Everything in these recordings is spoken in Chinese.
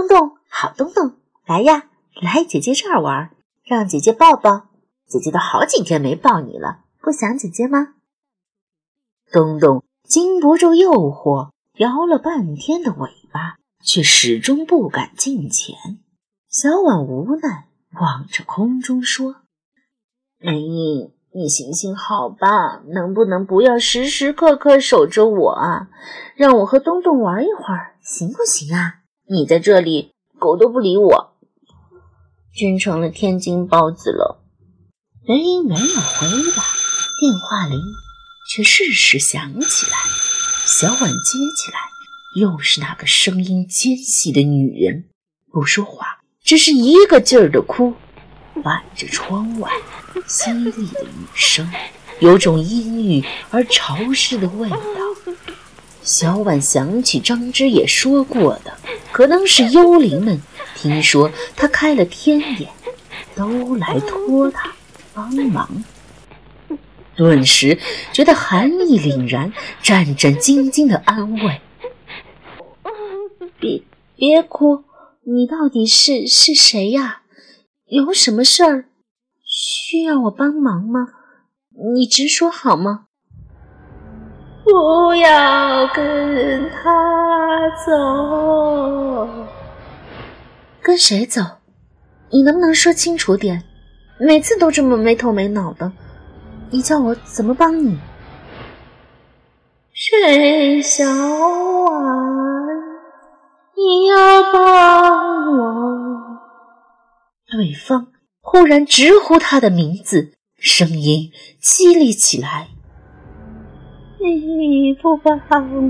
东东，好东东，来呀，来姐姐这儿玩，让姐姐抱抱。姐姐都好几天没抱你了，不想姐姐吗？东东经不住诱惑，摇了半天的尾巴，却始终不敢近前。小婉无奈望着空中说：“梅英，你行行好吧，能不能不要时时刻刻守着我啊？让我和东东玩一会儿，行不行啊？”你在这里，狗都不理我，真成了天津包子了。人英没有回答，电话铃却适时响起来。小婉接起来，又是那个声音尖细的女人，不说话，只是一个劲儿的哭，伴着窗外淅沥的雨声，有种阴郁而潮湿的味道。小婉想起张之也说过的。可能是幽灵们听说他开了天眼，都来托他帮忙，顿时觉得寒意凛然，战战兢兢的安慰：“别别哭，你到底是是谁呀？有什么事儿需要我帮忙吗？你直说好吗？”不要跟他走，跟谁走？你能不能说清楚点？每次都这么没头没脑的，你叫我怎么帮你？水小婉，你要帮我。对方忽然直呼他的名字，声音凄厉起来。你不帮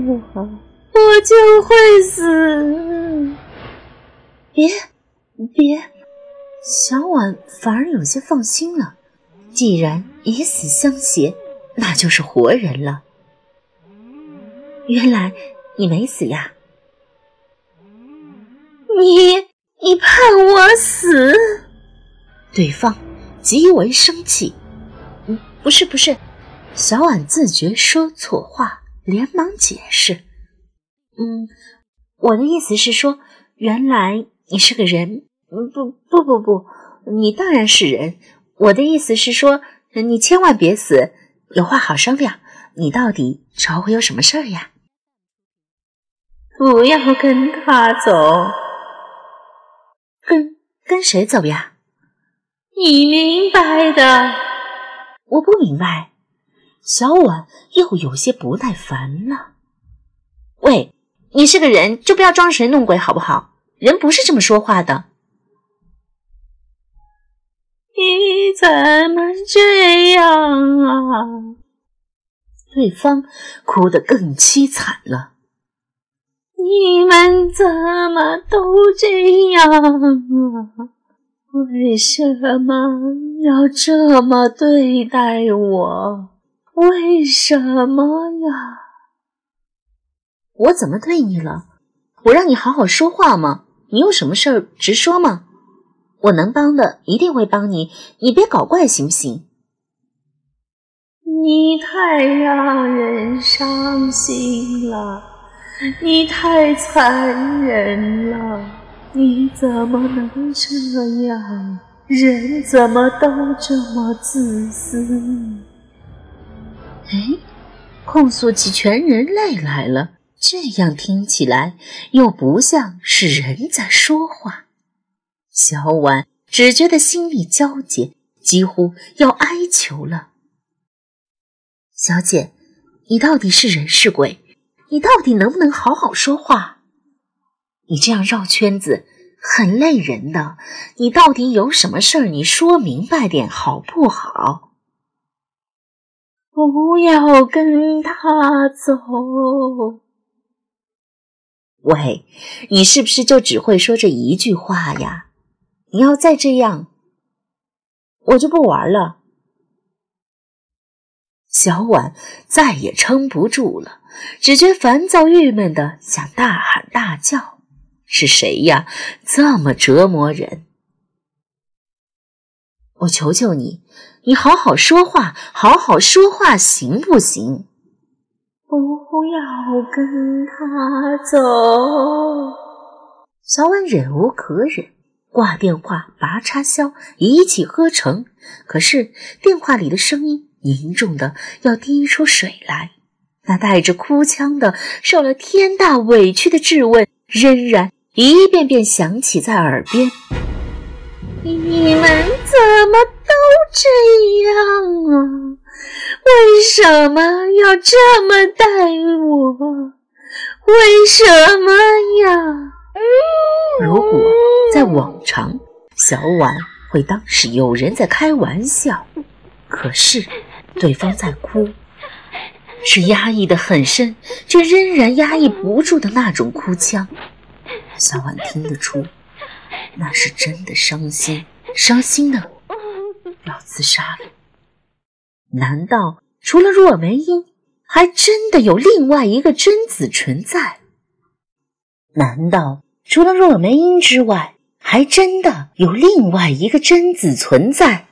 我，我就会死。别，别，小婉反而有些放心了。既然以死相挟，那就是活人了。原来你没死呀？你，你盼我死？对方极为生气。嗯，不是，不是。小婉自觉说错话，连忙解释：“嗯，我的意思是说，原来你是个人。嗯，不，不，不，不，你当然是人。我的意思是说，你千万别死，有话好商量。你到底找我有什么事儿呀？不要跟他走，跟跟谁走呀？你明白的，我不明白。”小婉又有些不耐烦了。喂，你是个人，就不要装神弄鬼好不好？人不是这么说话的。你怎么这样啊？对方哭得更凄惨了。你们怎么都这样啊？为什么要这么对待我？为什么呀？我怎么对你了？我让你好好说话吗？你有什么事儿直说吗？我能帮的一定会帮你，你别搞怪行不行？你太让人伤心了，你太残忍了，你怎么能这样？人怎么都这么自私？哎，控诉起全人类来了，这样听起来又不像是人在说话。小婉只觉得心力交瘁，几乎要哀求了。小姐，你到底是人是鬼？你到底能不能好好说话？你这样绕圈子很累人的。你到底有什么事儿？你说明白点好不好？不要跟他走！喂，你是不是就只会说这一句话呀？你要再这样，我就不玩了。小婉再也撑不住了，只觉烦躁郁闷的想大喊大叫：“是谁呀？这么折磨人！”我求求你，你好好说话，好好说话，行不行？不要跟他走。小婉忍无可忍，挂电话、拔插销，一气呵成。可是电话里的声音凝重的要滴出水来，那带着哭腔的、受了天大委屈的质问，仍然一遍遍响起在耳边。你们怎么都这样啊？为什么要这么待我？为什么呀？如果在往常，小婉会当是有人在开玩笑，可是对方在哭，是压抑的很深，却仍然压抑不住的那种哭腔。小婉听得出。那是真的伤心，伤心的要自杀了。难道除了若梅英，还真的有另外一个贞子存在？难道除了若梅英之外，还真的有另外一个贞子存在？